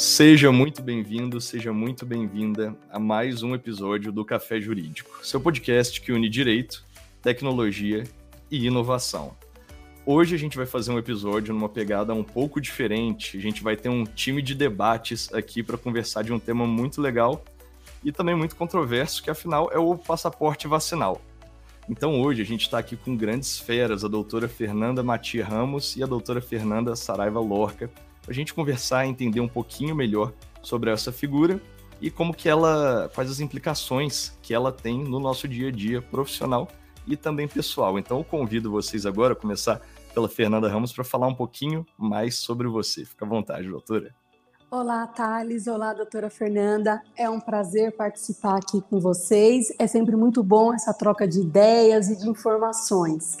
Seja muito bem-vindo, seja muito bem-vinda a mais um episódio do Café Jurídico, seu podcast que une direito, tecnologia e inovação. Hoje a gente vai fazer um episódio numa pegada um pouco diferente. A gente vai ter um time de debates aqui para conversar de um tema muito legal e também muito controverso, que afinal é o passaporte vacinal. Então hoje a gente está aqui com grandes feras, a doutora Fernanda Matia Ramos e a doutora Fernanda Saraiva Lorca, a gente conversar e entender um pouquinho melhor sobre essa figura e como que ela, quais as implicações que ela tem no nosso dia a dia profissional e também pessoal. Então eu convido vocês agora a começar pela Fernanda Ramos para falar um pouquinho mais sobre você. Fica à vontade, doutora. Olá, Thales. Olá, doutora Fernanda. É um prazer participar aqui com vocês. É sempre muito bom essa troca de ideias e de informações.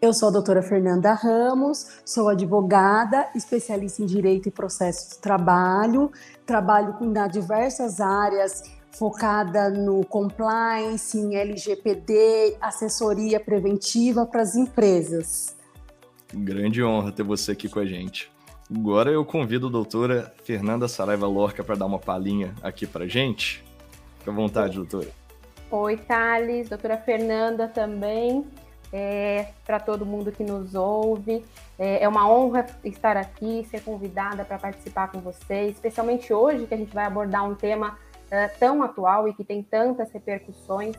Eu sou a doutora Fernanda Ramos, sou advogada, especialista em Direito e Processo do Trabalho, trabalho com diversas áreas focada no compliance, em LGPD, assessoria preventiva para as empresas. Grande honra ter você aqui com a gente. Agora eu convido a doutora Fernanda Saraiva Lorca para dar uma palhinha aqui para gente. Fique à vontade, doutora. Oi, Thales, doutora Fernanda também, é, para todo mundo que nos ouve. É, é, uma honra estar aqui, ser convidada para participar com vocês, especialmente hoje que a gente vai abordar um tema é, tão atual e que tem tantas repercussões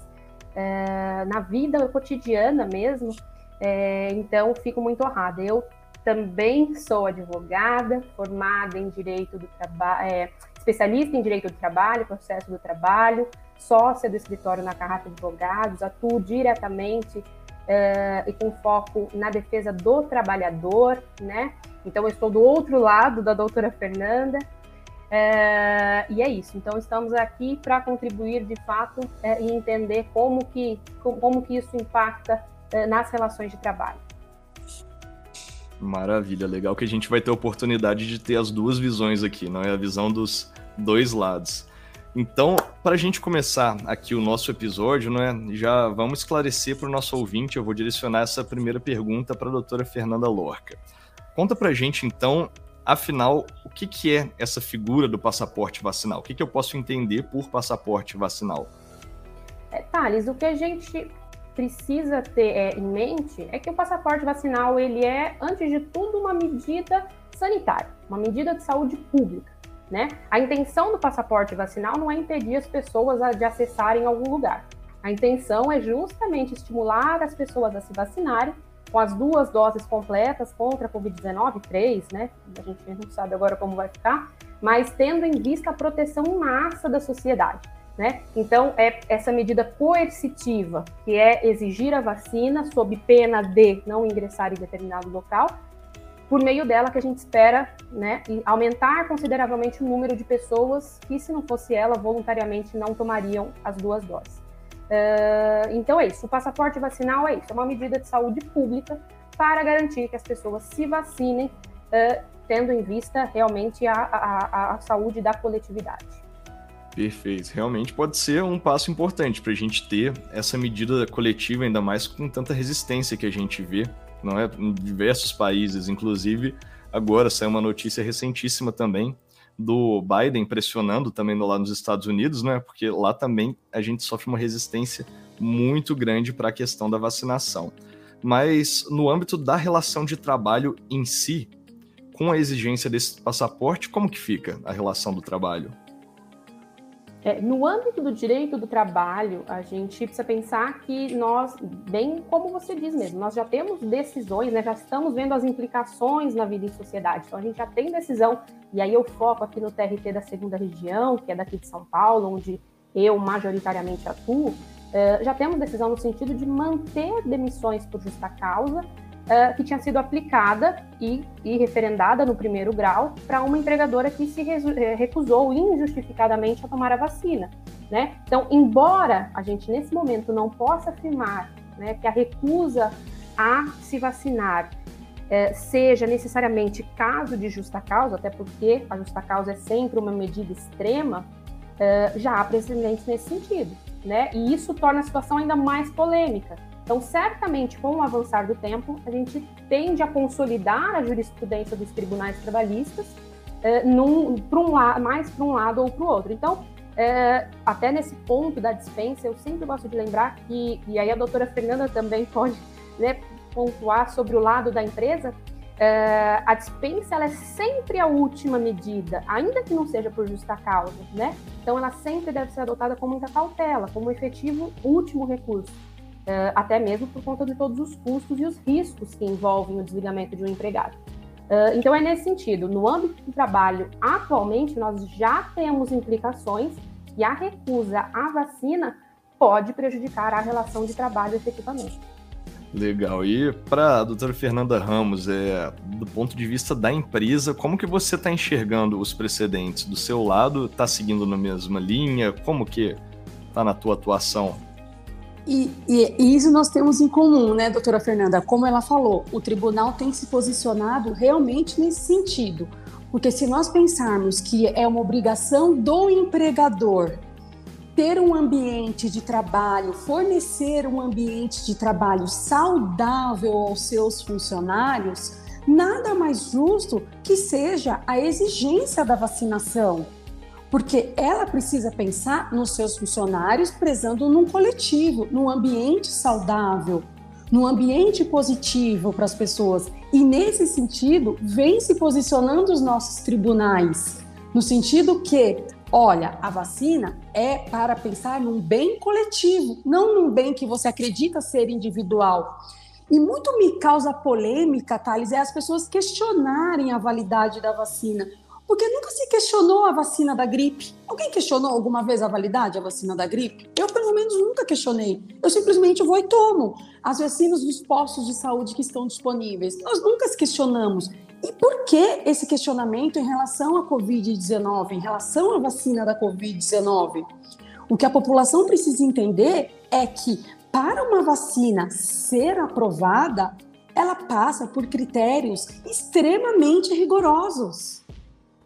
é, na vida cotidiana mesmo. É, então, fico muito honrada. Eu também sou advogada, formada em direito do trabalho, é, especialista em direito do trabalho, processo do trabalho, sócia do escritório na Carrata Advogados, atuo diretamente é, e com foco na defesa do trabalhador, né? Então, eu estou do outro lado da doutora Fernanda, é, e é isso. Então, estamos aqui para contribuir de fato é, e entender como que, como que isso impacta nas relações de trabalho. Maravilha, legal que a gente vai ter a oportunidade de ter as duas visões aqui, não é a visão dos dois lados. Então, para a gente começar aqui o nosso episódio, não é? Já vamos esclarecer para o nosso ouvinte. Eu vou direcionar essa primeira pergunta para a doutora Fernanda Lorca. Conta para a gente, então, afinal, o que, que é essa figura do passaporte vacinal? O que, que eu posso entender por passaporte vacinal? É, Thales, o que a gente precisa ter é, em mente é que o passaporte vacinal ele é, antes de tudo, uma medida sanitária, uma medida de saúde pública. Né? A intenção do passaporte vacinal não é impedir as pessoas de acessarem algum lugar. A intenção é justamente estimular as pessoas a se vacinarem com as duas doses completas contra a Covid-19, três, né? A gente não sabe agora como vai ficar, mas tendo em vista a proteção em massa da sociedade. Né? Então, é essa medida coercitiva, que é exigir a vacina sob pena de não ingressar em determinado local, por meio dela que a gente espera né, aumentar consideravelmente o número de pessoas que, se não fosse ela, voluntariamente não tomariam as duas doses. Uh, então é isso, o passaporte vacinal é isso, é uma medida de saúde pública para garantir que as pessoas se vacinem, uh, tendo em vista realmente a, a, a saúde da coletividade. Perfeito. Realmente pode ser um passo importante para a gente ter essa medida coletiva, ainda mais com tanta resistência que a gente vê, não é? Em diversos países, inclusive agora saiu uma notícia recentíssima também do Biden pressionando também lá nos Estados Unidos, né? Porque lá também a gente sofre uma resistência muito grande para a questão da vacinação. Mas no âmbito da relação de trabalho em si, com a exigência desse passaporte, como que fica a relação do trabalho? É, no âmbito do direito do trabalho, a gente precisa pensar que nós, bem como você diz mesmo, nós já temos decisões, né, já estamos vendo as implicações na vida em sociedade. Então, a gente já tem decisão, e aí eu foco aqui no TRT da segunda região, que é daqui de São Paulo, onde eu majoritariamente atuo, é, já temos decisão no sentido de manter demissões por justa causa uh, que tinha sido aplicada e, e referendada no primeiro grau para uma empregadora que se eh, recusou injustificadamente a tomar a vacina. Né? Então, embora a gente nesse momento não possa afirmar né, que a recusa a se vacinar eh, seja necessariamente caso de justa causa, até porque a justa causa é sempre uma medida extrema, já há precedentes nesse sentido. Né? E isso torna a situação ainda mais polêmica, então, certamente, com o avançar do tempo, a gente tende a consolidar a jurisprudência dos tribunais trabalhistas, é, num, um, mais para um lado ou para o outro. Então, é, até nesse ponto da dispensa, eu sempre gosto de lembrar que, e aí a doutora Fernanda também pode né, pontuar sobre o lado da empresa, é, a dispensa ela é sempre a última medida, ainda que não seja por justa causa, né? Então ela sempre deve ser adotada com muita cautela, como efetivo último recurso, até mesmo por conta de todos os custos e os riscos que envolvem o desligamento de um empregado. É, então é nesse sentido, no âmbito do trabalho, atualmente nós já temos implicações e a recusa à vacina pode prejudicar a relação de trabalho efetivamente. Legal. E para a doutora Fernanda Ramos, é, do ponto de vista da empresa, como que você está enxergando os precedentes? Do seu lado, está seguindo na mesma linha? Como que está na tua atuação? E, e, e, isso nós temos em comum, né, doutora Fernanda? Como ela falou, o tribunal tem se posicionado realmente nesse sentido. Porque se nós pensarmos que é uma obrigação do empregador ter um ambiente de trabalho, fornecer um ambiente de trabalho saudável aos seus funcionários, nada mais justo que seja a exigência da vacinação. Porque ela precisa pensar nos seus funcionários, prezando num coletivo, num ambiente saudável, num ambiente positivo para as pessoas. E nesse sentido, vem se posicionando os nossos tribunais, no sentido que Olha, a vacina é para pensar num bem coletivo, não num bem que você acredita ser individual. E muito me causa polêmica, Thales, é as pessoas questionarem a validade da vacina. Porque nunca se questionou a vacina da gripe. Alguém questionou alguma vez a validade da vacina da gripe? Eu, pelo menos, nunca questionei. Eu simplesmente vou e tomo as vacinas dos postos de saúde que estão disponíveis. Nós nunca questionamos. E por que esse questionamento em relação à Covid-19, em relação à vacina da Covid-19? O que a população precisa entender é que para uma vacina ser aprovada, ela passa por critérios extremamente rigorosos.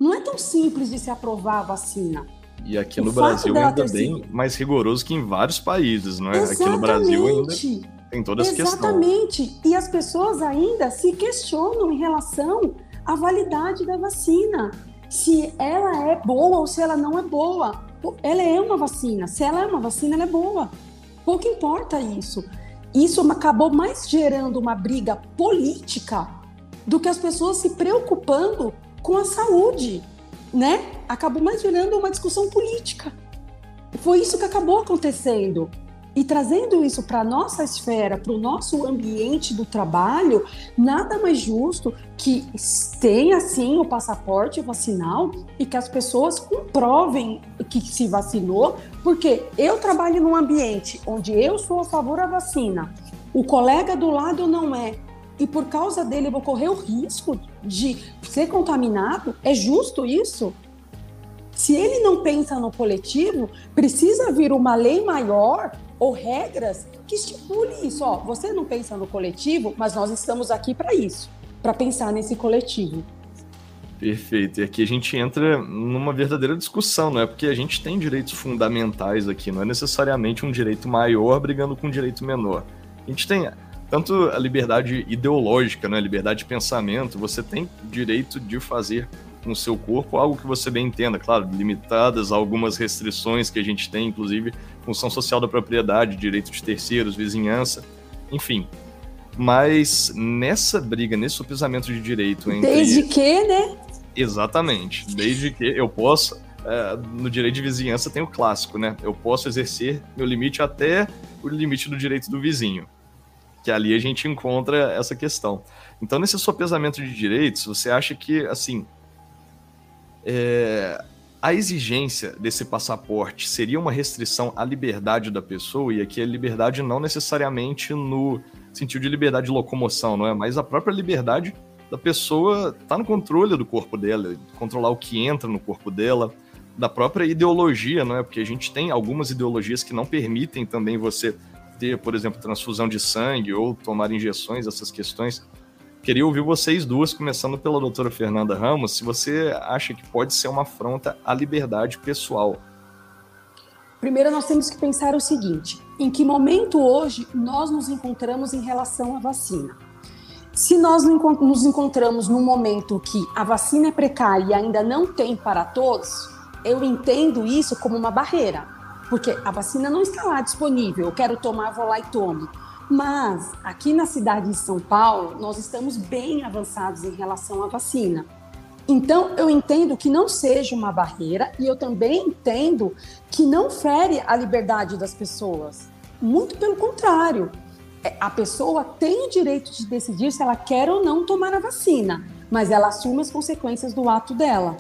Não é tão simples de se aprovar a vacina. E aqui o no Brasil ainda bem sido... mais rigoroso que em vários países, não é? Exatamente. Aqui no Brasil ainda tem toda essa questão. Exatamente. E as pessoas ainda se questionam em relação à validade da vacina. Se ela é boa ou se ela não é boa. Ela é uma vacina. Se ela é uma vacina, ela é boa. Pouco importa isso. Isso acabou mais gerando uma briga política do que as pessoas se preocupando com a saúde, né? Acabou mais gerando uma discussão política. Foi isso que acabou acontecendo. E trazendo isso para a nossa esfera, para o nosso ambiente do trabalho, nada mais justo que tenha sim o passaporte vacinal e que as pessoas comprovem que se vacinou, porque eu trabalho num ambiente onde eu sou a favor da vacina, o colega do lado não é, e por causa dele eu vou correr o risco de ser contaminado, é justo isso? Se ele não pensa no coletivo, precisa vir uma lei maior ou regras que estipule isso. Ó, você não pensa no coletivo, mas nós estamos aqui para isso, para pensar nesse coletivo. Perfeito. E aqui a gente entra numa verdadeira discussão, não é? Porque a gente tem direitos fundamentais aqui, não é necessariamente um direito maior brigando com um direito menor. A gente tem tanto a liberdade ideológica, né? a liberdade de pensamento, você tem direito de fazer com o seu corpo, algo que você bem entenda, claro, limitadas a algumas restrições que a gente tem, inclusive função social da propriedade, direito de terceiros, vizinhança, enfim. Mas nessa briga, nesse sopesamento de direito entre... Desde que, né? Exatamente. Desde que eu possa... É, no direito de vizinhança tem o clássico, né? Eu posso exercer meu limite até o limite do direito do vizinho. Que ali a gente encontra essa questão. Então, nesse sopesamento de direitos, você acha que, assim, é, a exigência desse passaporte seria uma restrição à liberdade da pessoa, e aqui a liberdade não necessariamente no sentido de liberdade de locomoção, não é? Mas a própria liberdade da pessoa tá no controle do corpo dela, controlar o que entra no corpo dela, da própria ideologia, não é? Porque a gente tem algumas ideologias que não permitem também você ter, por exemplo, transfusão de sangue ou tomar injeções, essas questões. Queria ouvir vocês duas, começando pela doutora Fernanda Ramos, se você acha que pode ser uma afronta à liberdade pessoal. Primeiro, nós temos que pensar o seguinte: em que momento hoje nós nos encontramos em relação à vacina? Se nós nos encontramos num momento que a vacina é precária e ainda não tem para todos, eu entendo isso como uma barreira, porque a vacina não está lá disponível. Eu quero tomar, vou lá e tomo. Mas aqui na cidade de São Paulo, nós estamos bem avançados em relação à vacina. Então, eu entendo que não seja uma barreira e eu também entendo que não fere a liberdade das pessoas. Muito pelo contrário. É, a pessoa tem o direito de decidir se ela quer ou não tomar a vacina, mas ela assume as consequências do ato dela.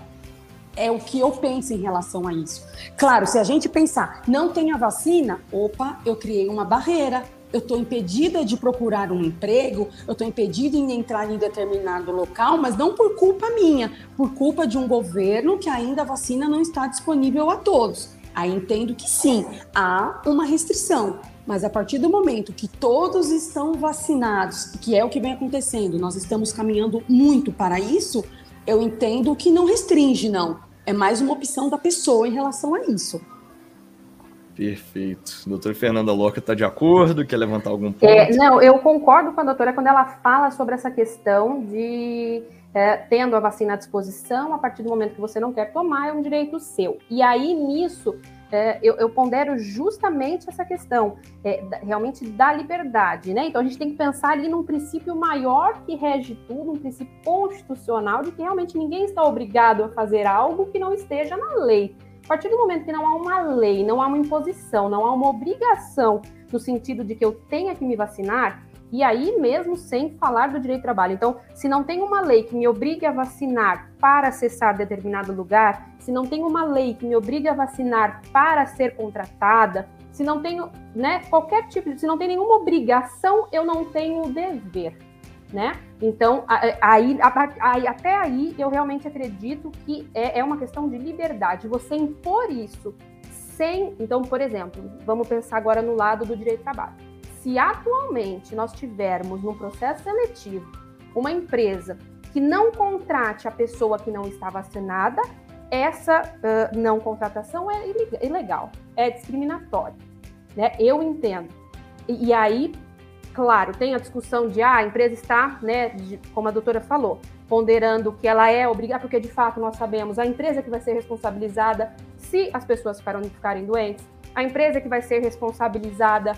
É o que eu penso em relação a isso. Claro, se a gente pensar, não tem a vacina, opa, eu criei uma barreira, eu estou impedida de procurar um emprego, eu estou impedida de entrar em determinado local, mas não por culpa minha, por culpa de um governo que ainda a vacina não está disponível a todos. Aí entendo que sim, há uma restrição, mas a partir do momento que todos estão vacinados, que é o que vem acontecendo, nós estamos caminhando muito para isso, eu entendo que não restringe, não. É mais uma opção da pessoa em relação a isso. Perfeito. Doutora Fernanda Loca está de acordo? Quer levantar algum ponto? É, não, eu concordo com a doutora quando ela fala sobre essa questão de é, tendo a vacina à disposição, a partir do momento que você não quer tomar, é um direito seu. E aí, nisso, é, eu, eu, pondero justamente essa questão, é, realmente da liberdade, né? Então, a gente tem que pensar ali num princípio maior que rege tudo, um princípio constitucional de que realmente ninguém está obrigado a fazer algo que não esteja na lei. A partir do momento que não há uma lei, não há uma imposição, não há uma obrigação no sentido de que eu tenha que me vacinar, e aí mesmo sem falar do direito de trabalho. Então, se não tem uma lei que me obrigue a vacinar para acessar determinado lugar, se não tem uma lei que me obrigue a vacinar para ser contratada, se não tenho, né, qualquer tipo, se não tem nenhuma obrigação, eu não tenho dever né? Então, aí, aí, até aí, eu realmente acredito que é, é uma questão de liberdade. Você impor isso sem. Então, por exemplo, vamos pensar agora no lado do direito do trabalho. Se atualmente nós tivermos num processo seletivo uma empresa que não contrate a pessoa que não está vacinada, essa uh, não contratação é ilegal, é discriminatório. Né? Eu entendo. E, e aí, Claro, tem a discussão de ah, a empresa está, né, de, como a doutora falou, ponderando que ela é obrigada, porque de fato nós sabemos a empresa que vai ser responsabilizada se as pessoas ficarem, ficarem doentes, a empresa que vai ser responsabilizada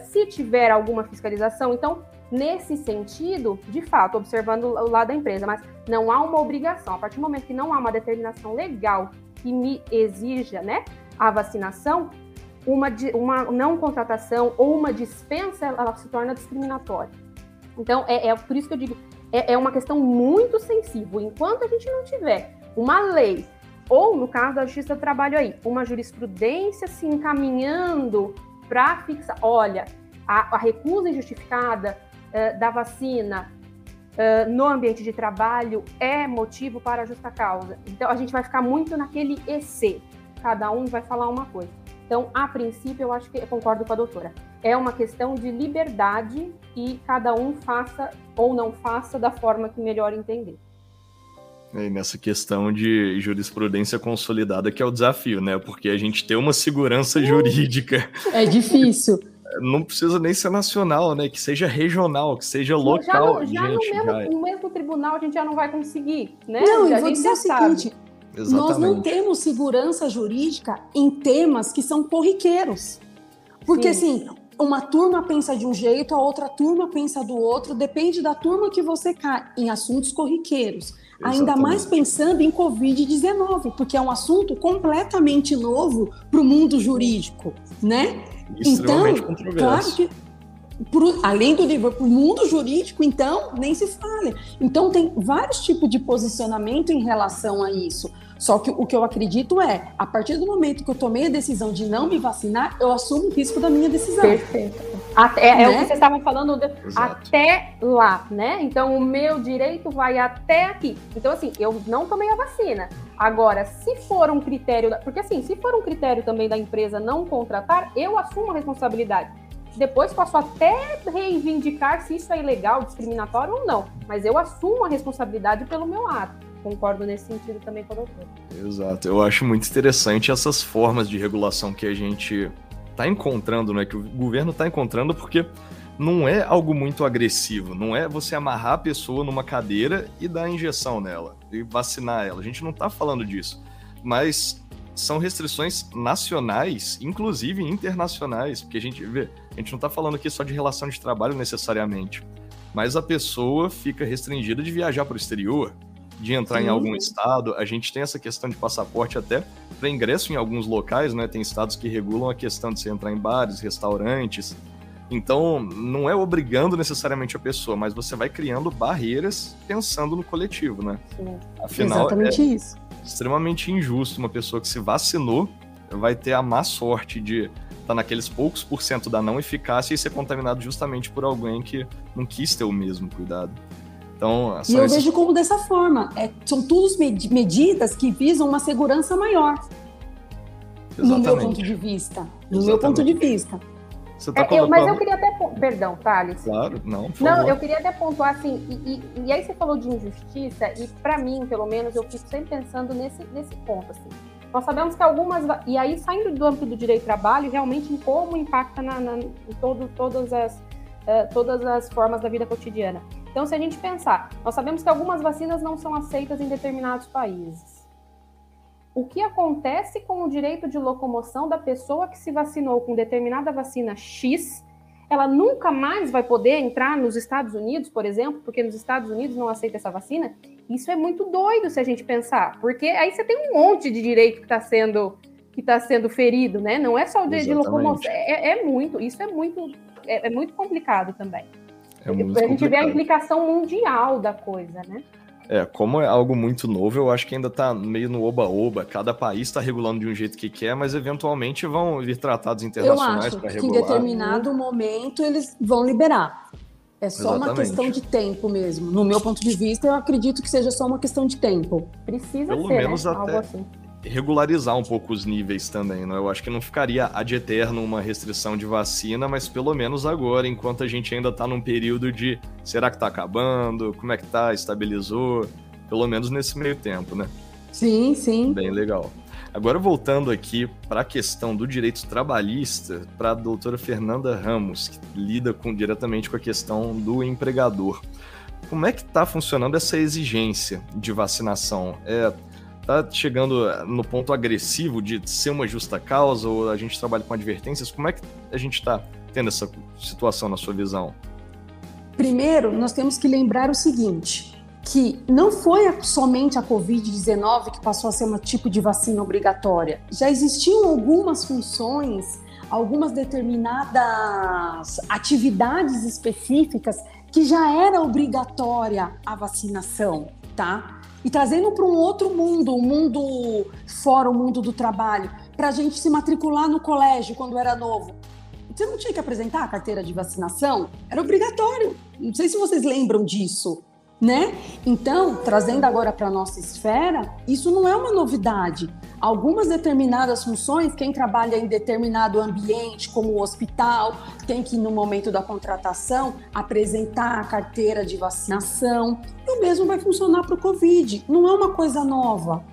se tiver alguma fiscalização. Então, nesse sentido, de fato, observando o lado da empresa, mas não há uma obrigação. A partir do momento que não há uma determinação legal que me exija né, a vacinação, uma, uma não contratação ou uma dispensa, ela se torna discriminatória. Então, é, é por isso que eu digo, é, é uma questão muito sensível. Enquanto a gente não tiver uma lei, ou no caso da Justiça do Trabalho aí, uma jurisprudência se encaminhando para fixar, olha, a, a recusa injustificada uh, da vacina uh, no ambiente de trabalho é motivo para justa causa. Então, a gente vai ficar muito naquele EC. Cada um vai falar uma coisa. Então, a princípio, eu acho que eu concordo com a doutora. É uma questão de liberdade e cada um faça ou não faça da forma que melhor entender. E nessa questão de jurisprudência consolidada que é o desafio, né? Porque a gente tem uma segurança uh, jurídica. É difícil. Não precisa nem ser nacional, né? Que seja regional, que seja local. Já, no, já gente, no, mesmo, já... no mesmo tribunal a gente já não vai conseguir, né? Não, eu vou dizer o seguinte: Exatamente. Nós não temos segurança jurídica em temas que são corriqueiros. Porque, Sim. assim, uma turma pensa de um jeito, a outra turma pensa do outro, depende da turma que você cai em assuntos corriqueiros. Exatamente. Ainda mais pensando em Covid-19, porque é um assunto completamente novo para o mundo jurídico, né? Então, claro que Pro, além do livro, para o mundo jurídico, então, nem se fale. Então, tem vários tipos de posicionamento em relação a isso. Só que o que eu acredito é, a partir do momento que eu tomei a decisão de não me vacinar, eu assumo o risco da minha decisão. Perfeito. Até, é, né? é o que vocês estavam falando, de, até lá, né? Então, o meu direito vai até aqui. Então, assim, eu não tomei a vacina. Agora, se for um critério, porque assim, se for um critério também da empresa não contratar, eu assumo a responsabilidade depois posso até reivindicar se isso é ilegal, discriminatório ou não, mas eu assumo a responsabilidade pelo meu ato. Concordo nesse sentido também com a doutora. Exato. Eu acho muito interessante essas formas de regulação que a gente está encontrando, né? Que o governo está encontrando, porque não é algo muito agressivo, não é você amarrar a pessoa numa cadeira e dar injeção nela e vacinar ela. A gente não está falando disso. Mas são restrições nacionais, inclusive internacionais, porque a gente vê, a gente não está falando aqui só de relação de trabalho necessariamente, mas a pessoa fica restringida de viajar para o exterior, de entrar Sim. em algum estado. A gente tem essa questão de passaporte até para ingresso em alguns locais, né? Tem estados que regulam a questão de você entrar em bares, restaurantes. Então, não é obrigando necessariamente a pessoa, mas você vai criando barreiras pensando no coletivo, né? Sim. Afinal, Exatamente é isso. extremamente injusto uma pessoa que se vacinou vai ter a má sorte de estar tá naqueles poucos por cento da não eficácia e ser contaminado justamente por alguém que não quis ter o mesmo cuidado. Então, e eu esses... vejo como dessa forma. É, são todas med medidas que visam uma segurança maior. Exatamente. No meu ponto de vista. No Exatamente. meu ponto de vista. Você tá é, colocando... eu, mas eu queria até. Perdão, Thales. Claro, não. Por não, favor. eu queria até pontuar assim. E, e, e, aí você falou de injustiça, e para mim, pelo menos, eu fico sempre pensando nesse, nesse ponto. Assim. Nós sabemos que algumas. E aí, saindo do âmbito do direito do trabalho, realmente em como impacta na, na em todo, todas, as, uh, todas as formas da vida cotidiana. Então, se a gente pensar, nós sabemos que algumas vacinas não são aceitas em determinados países o que acontece com o direito de locomoção da pessoa que se vacinou com determinada vacina X, ela nunca mais vai poder entrar nos Estados Unidos, por exemplo, porque nos Estados Unidos não aceita essa vacina. Isso é muito doido se a gente pensar, porque aí você tem um monte de direito que está sendo que está sendo ferido, né? Não é só o direito Exatamente. de locomoção, é, é, muito, isso é muito, é, é muito complicado também. É muito a gente complicado. vê a implicação mundial da coisa, né? É, como é algo muito novo, eu acho que ainda tá meio no oba-oba. Cada país está regulando de um jeito que quer, mas eventualmente vão vir tratados internacionais para regular. Que em determinado momento eles vão liberar. É só Exatamente. uma questão de tempo mesmo. No meu ponto de vista, eu acredito que seja só uma questão de tempo. Precisa Pelo ser, menos né? até. Algo assim regularizar um pouco os níveis também, né? Eu acho que não ficaria ad eterno uma restrição de vacina, mas pelo menos agora, enquanto a gente ainda tá num período de será que tá acabando? Como é que tá? Estabilizou? Pelo menos nesse meio tempo, né? Sim, sim. Bem legal. Agora voltando aqui para a questão do direito trabalhista, para a doutora Fernanda Ramos, que lida com, diretamente com a questão do empregador. Como é que está funcionando essa exigência de vacinação? É, tá chegando no ponto agressivo de ser uma justa causa ou a gente trabalha com advertências? Como é que a gente está tendo essa situação na sua visão? Primeiro, nós temos que lembrar o seguinte, que não foi somente a Covid-19 que passou a ser um tipo de vacina obrigatória. Já existiam algumas funções, algumas determinadas atividades específicas que já era obrigatória a vacinação, tá? E trazendo para um outro mundo, um mundo fora o mundo do trabalho, para a gente se matricular no colégio quando era novo. Você não tinha que apresentar a carteira de vacinação? Era obrigatório. Não sei se vocês lembram disso né? Então, trazendo agora para nossa esfera, isso não é uma novidade. Algumas determinadas funções, quem trabalha em determinado ambiente, como o hospital, tem que, no momento da contratação, apresentar a carteira de vacinação. E o mesmo vai funcionar para o Covid. Não é uma coisa nova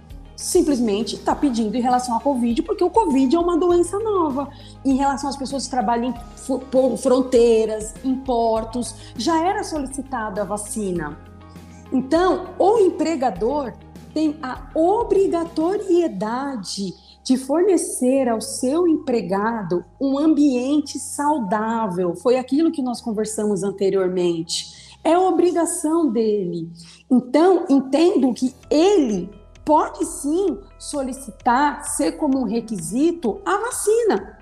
simplesmente está pedindo em relação à Covid, porque o Covid é uma doença nova. Em relação às pessoas que trabalham em fronteiras, em portos, já era solicitada a vacina. Então, o empregador tem a obrigatoriedade de fornecer ao seu empregado um ambiente saudável. Foi aquilo que nós conversamos anteriormente. É obrigação dele. Então, entendo que ele pode sim solicitar, ser como um requisito, a vacina.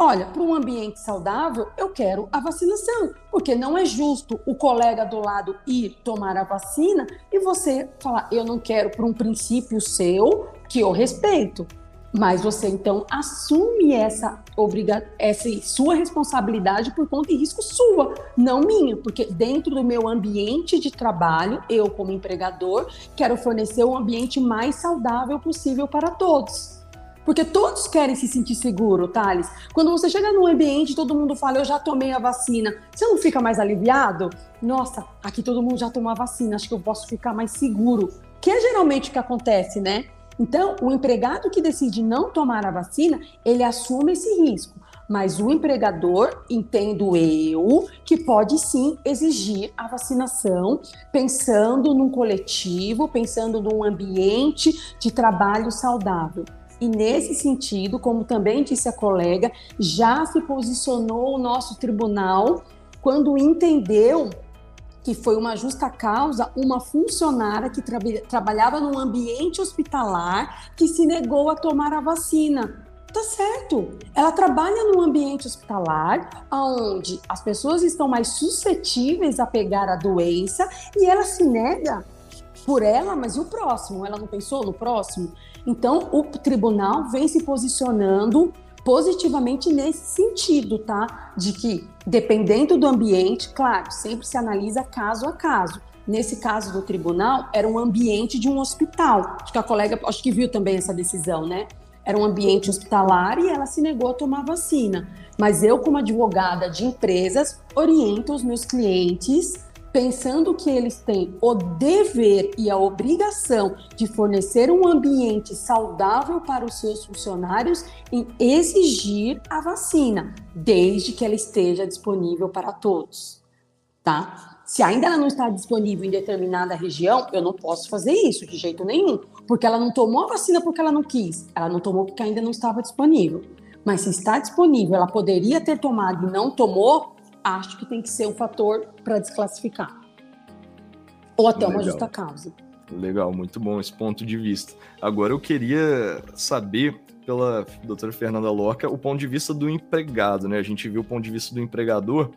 Olha, para um ambiente saudável, eu quero a vacinação, porque não é justo o colega do lado ir tomar a vacina e você falar, eu não quero por um princípio seu que eu respeito. Mas você então assume essa obriga essa sua responsabilidade por conta e risco sua, não minha, porque dentro do meu ambiente de trabalho, eu como empregador, quero fornecer um ambiente mais saudável possível para todos. Porque todos querem se sentir seguro, Thales. Quando você chega num ambiente todo mundo fala, eu já tomei a vacina, você não fica mais aliviado? Nossa, aqui todo mundo já tomou a vacina, acho que eu posso ficar mais seguro. Que é geralmente o que acontece, né? Então, o empregado que decide não tomar a vacina, ele assume esse risco. Mas o empregador, entendo eu, que pode sim exigir a vacinação, pensando num coletivo, pensando num ambiente de trabalho saudável. E nesse sentido, como também disse a colega, já se posicionou o nosso tribunal quando entendeu que foi uma justa causa uma funcionária que tra trabalhava num ambiente hospitalar que se negou a tomar a vacina. Tá certo. Ela trabalha num ambiente hospitalar onde as pessoas estão mais suscetíveis a pegar a doença e ela se nega por ela, mas e o próximo? Ela não pensou no próximo? Então, o tribunal vem se posicionando positivamente nesse sentido, tá? De que, dependendo do ambiente, claro, sempre se analisa caso a caso. Nesse caso do tribunal, era um ambiente de um hospital. Acho que a colega, acho que viu também essa decisão, né? Era um ambiente hospitalar e ela se negou a tomar vacina. Mas eu, como advogada de empresas, oriento os meus clientes pensando que eles têm o dever e a obrigação de fornecer um ambiente saudável para os seus funcionários em exigir a vacina, desde que ela esteja disponível para todos, tá? Se ainda ela não está disponível em determinada região, eu não posso fazer isso de jeito nenhum, porque ela não tomou a vacina porque ela não quis, ela não tomou porque ainda não estava disponível. Mas se está disponível, ela poderia ter tomado e não tomou, acho que tem que ser um fator para desclassificar. Ou até Legal. uma justa causa. Legal, muito bom esse ponto de vista. Agora eu queria saber pela doutora Fernanda Lorca o ponto de vista do empregado, né? A gente viu o ponto de vista do empregador.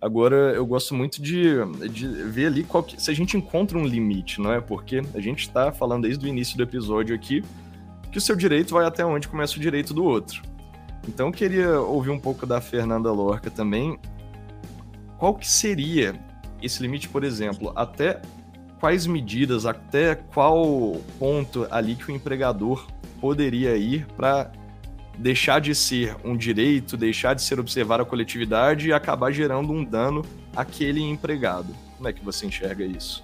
Agora eu gosto muito de, de ver ali que, se a gente encontra um limite, não é? Porque a gente está falando desde o início do episódio aqui que o seu direito vai até onde começa o direito do outro. Então eu queria ouvir um pouco da Fernanda Lorca também qual que seria esse limite, por exemplo, até quais medidas, até qual ponto ali que o empregador poderia ir para deixar de ser um direito, deixar de ser observar a coletividade e acabar gerando um dano àquele empregado. Como é que você enxerga isso?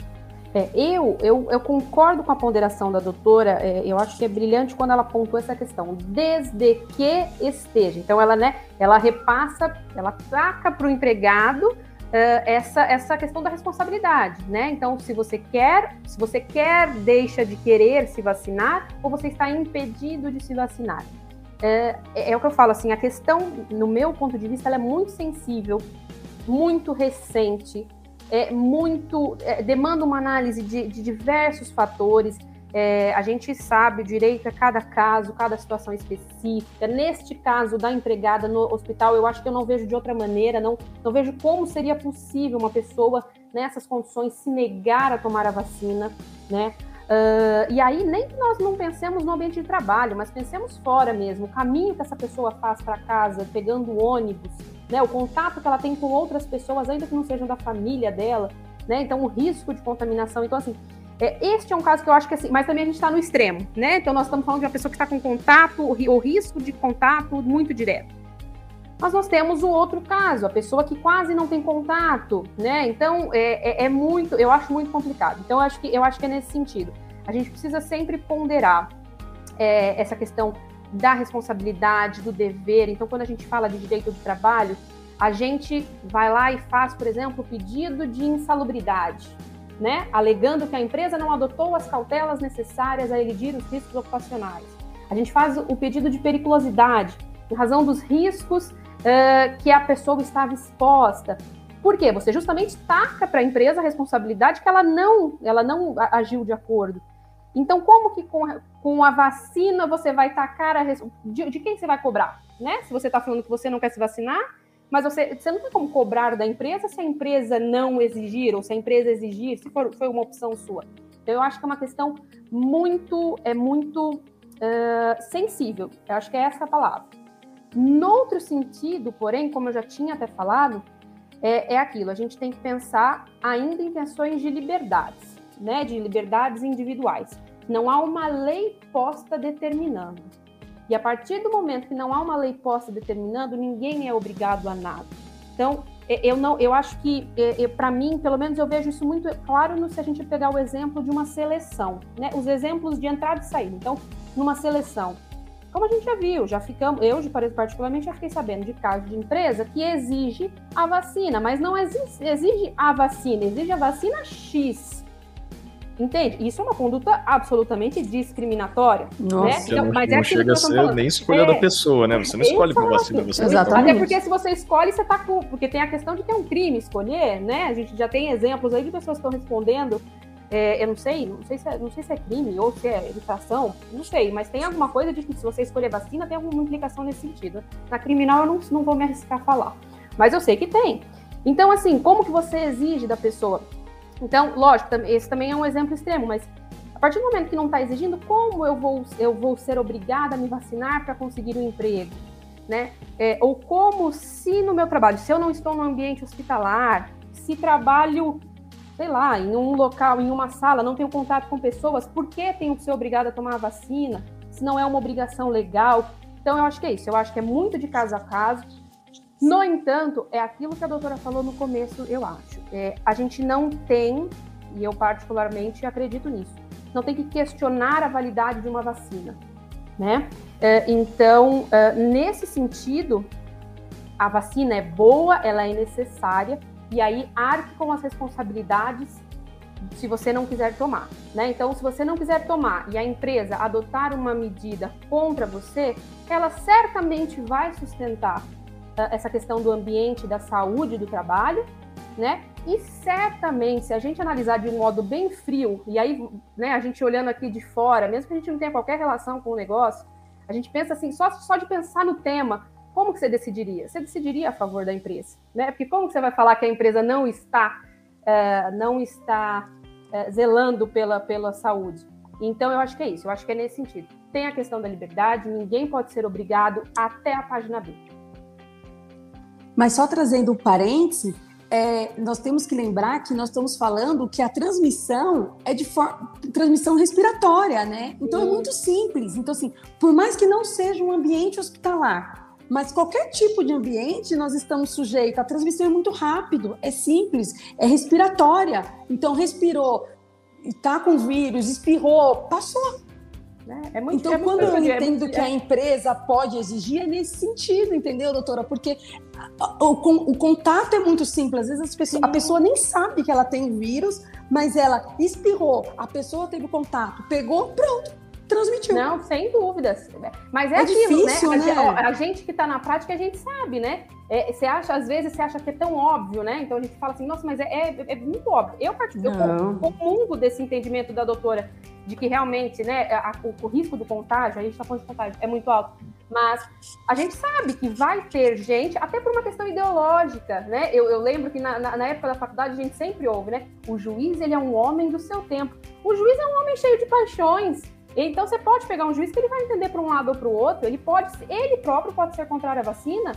É, eu, eu, eu, concordo com a ponderação da doutora, é, eu acho que é brilhante quando ela pontua essa questão, desde que esteja. Então, ela, né, ela repassa, ela traca para o empregado essa, essa questão da responsabilidade, né? Então, se você quer, se você quer, deixa de querer se vacinar, ou você está impedido de se vacinar. É, é, o que eu falo, assim, a questão, no meu ponto de vista, ela é muito sensível, muito recente, é muito é, demanda uma análise de, de diversos fatores. É, a gente sabe direito a cada caso, cada situação específica. Neste caso da empregada no hospital, eu acho que eu não vejo de outra maneira, não, não vejo como seria possível uma pessoa nessas condições se negar a tomar a vacina, né? Uh, e aí, nem que nós não pensemos no ambiente de trabalho, mas pensemos fora mesmo, o caminho que essa pessoa faz para casa, pegando ônibus, né, o contato que ela tem com outras pessoas, ainda que não sejam da família dela, né, então o risco de contaminação. Então, assim, é, este é um caso que eu acho que assim, mas também a gente está no extremo, né? Então, nós estamos falando de uma pessoa que está com contato, o, risco de contato muito direto. Mas nós temos o outro caso, a pessoa que quase não tem contato, né? Então é, é, é, muito, eu acho muito complicado. Então eu acho que eu acho que é nesse sentido. A gente precisa sempre ponderar é, essa questão da responsabilidade, do dever. Então, quando a gente fala de direito do trabalho, a gente vai lá e faz, por exemplo, o pedido de insalubridade, né? Alegando que a empresa não adotou as cautelas necessárias a elidir os riscos ocupacionais. A gente faz o pedido de periculosidade, em razão dos riscos uh, que a pessoa estava exposta. Por quê? Você justamente taca para a empresa a responsabilidade que ela não, ela não agiu de acordo. Então, como que com, com a vacina você vai tacar a de, de quem você vai cobrar? Né? Se você está falando que você não quer se vacinar, mas você, você não tem como cobrar da empresa se a empresa não exigir, ou se a empresa exigir, se for, foi uma opção sua. Então, eu acho que é uma questão muito, é muito uh, sensível. Eu acho que é essa a palavra. Noutro sentido, porém, como eu já tinha até falado, é, é aquilo, a gente tem que pensar ainda em questões de liberdades né, de liberdades individuais. Não há uma lei posta determinando. E a partir do momento que não há uma lei posta determinando, ninguém é obrigado a nada. Então, eu não, eu acho que para mim, pelo menos eu vejo isso muito claro no, se a gente pegar o exemplo de uma seleção, né? Os exemplos de entrada e saída. Então, numa seleção, Como a gente já viu, já ficamos, eu particularmente já fiquei sabendo de casos de empresa que exige a vacina, mas não exige, exige a vacina, exige a vacina X. Entende? Isso é uma conduta absolutamente discriminatória. Nossa, né? não, mas é não chega a ser nem escolha é, da pessoa, né? Você não escolhe qual vacina você Exatamente. Até porque se você escolhe, você tá com. Porque tem a questão de que é um crime escolher, né? A gente já tem exemplos aí de pessoas que estão respondendo é, eu não sei, não sei, se é, não sei se é crime ou se é infração, não sei, mas tem alguma coisa de que se você escolher vacina, tem alguma implicação nesse sentido. Na criminal eu não, não vou me arriscar a falar, mas eu sei que tem. Então, assim, como que você exige da pessoa? Então, lógico, esse também é um exemplo extremo, mas a partir do momento que não está exigindo, como eu vou, eu vou ser obrigada a me vacinar para conseguir um emprego? Né? É, ou como se no meu trabalho, se eu não estou no ambiente hospitalar, se trabalho sei lá, em um local, em uma sala, não tenho contato com pessoas, por que tenho que ser obrigada a tomar a vacina? Se não é uma obrigação legal. Então, eu acho que é isso. Eu acho que é muito de caso a caso. No entanto, é aquilo que a doutora falou no começo, eu acho. É, a gente não tem, e eu particularmente acredito nisso, não tem que questionar a validade de uma vacina, né? É, então, é, nesse sentido, a vacina é boa, ela é necessária, e aí arque com as responsabilidades se você não quiser tomar, né? Então, se você não quiser tomar e a empresa adotar uma medida contra você, ela certamente vai sustentar essa questão do ambiente, da saúde do trabalho, né? E certamente, se a gente analisar de um modo bem frio, e aí, né, a gente olhando aqui de fora, mesmo que a gente não tenha qualquer relação com o negócio, a gente pensa assim, só, só de pensar no tema, como que você decidiria? Você decidiria a favor da empresa, né? Porque como que você vai falar que a empresa não está, é, não está é, zelando pela, pela saúde? Então, eu acho que é isso, eu acho que é nesse sentido. Tem a questão da liberdade, ninguém pode ser obrigado até a página B. Mas só trazendo um parêntese, é, nós temos que lembrar que nós estamos falando que a transmissão é de transmissão respiratória, né? Então Sim. é muito simples. Então, assim, por mais que não seja um ambiente hospitalar, mas qualquer tipo de ambiente nós estamos sujeitos. A transmissão é muito rápido, é simples, é respiratória. Então respirou, está com vírus, espirrou, passou. É, é muito, então, é quando muito, eu entendo que a empresa pode exigir, é nesse sentido, entendeu, doutora? Porque o, o, contato é muito simples. Às vezes pessoas, a pessoa nem sabe que ela tem vírus, mas ela espirrou, a pessoa teve contato, pegou, pronto, transmitiu. Não, sem dúvidas. Mas é, é aquilo, né? difícil, né? né? A, a, gente que está na prática, a gente sabe, né? É, você acha, às vezes, você acha que é tão óbvio, né? Então a gente fala assim, nossa, mas é, é, é muito óbvio. Eu, eu comungo desse entendimento da doutora de que realmente, né, a, o, o, risco do contágio, a gente está falando de contágio, é muito alto. Mas a gente sabe que vai ter gente, até por uma questão ideológica, né? Eu, eu lembro que na, na, na, época da faculdade a gente sempre ouve, né? O juiz, ele é um homem do seu tempo. O juiz é um homem cheio de paixões. Então você pode pegar um juiz que ele vai entender para um lado ou para o outro, ele pode, ele próprio pode ser contrário à vacina,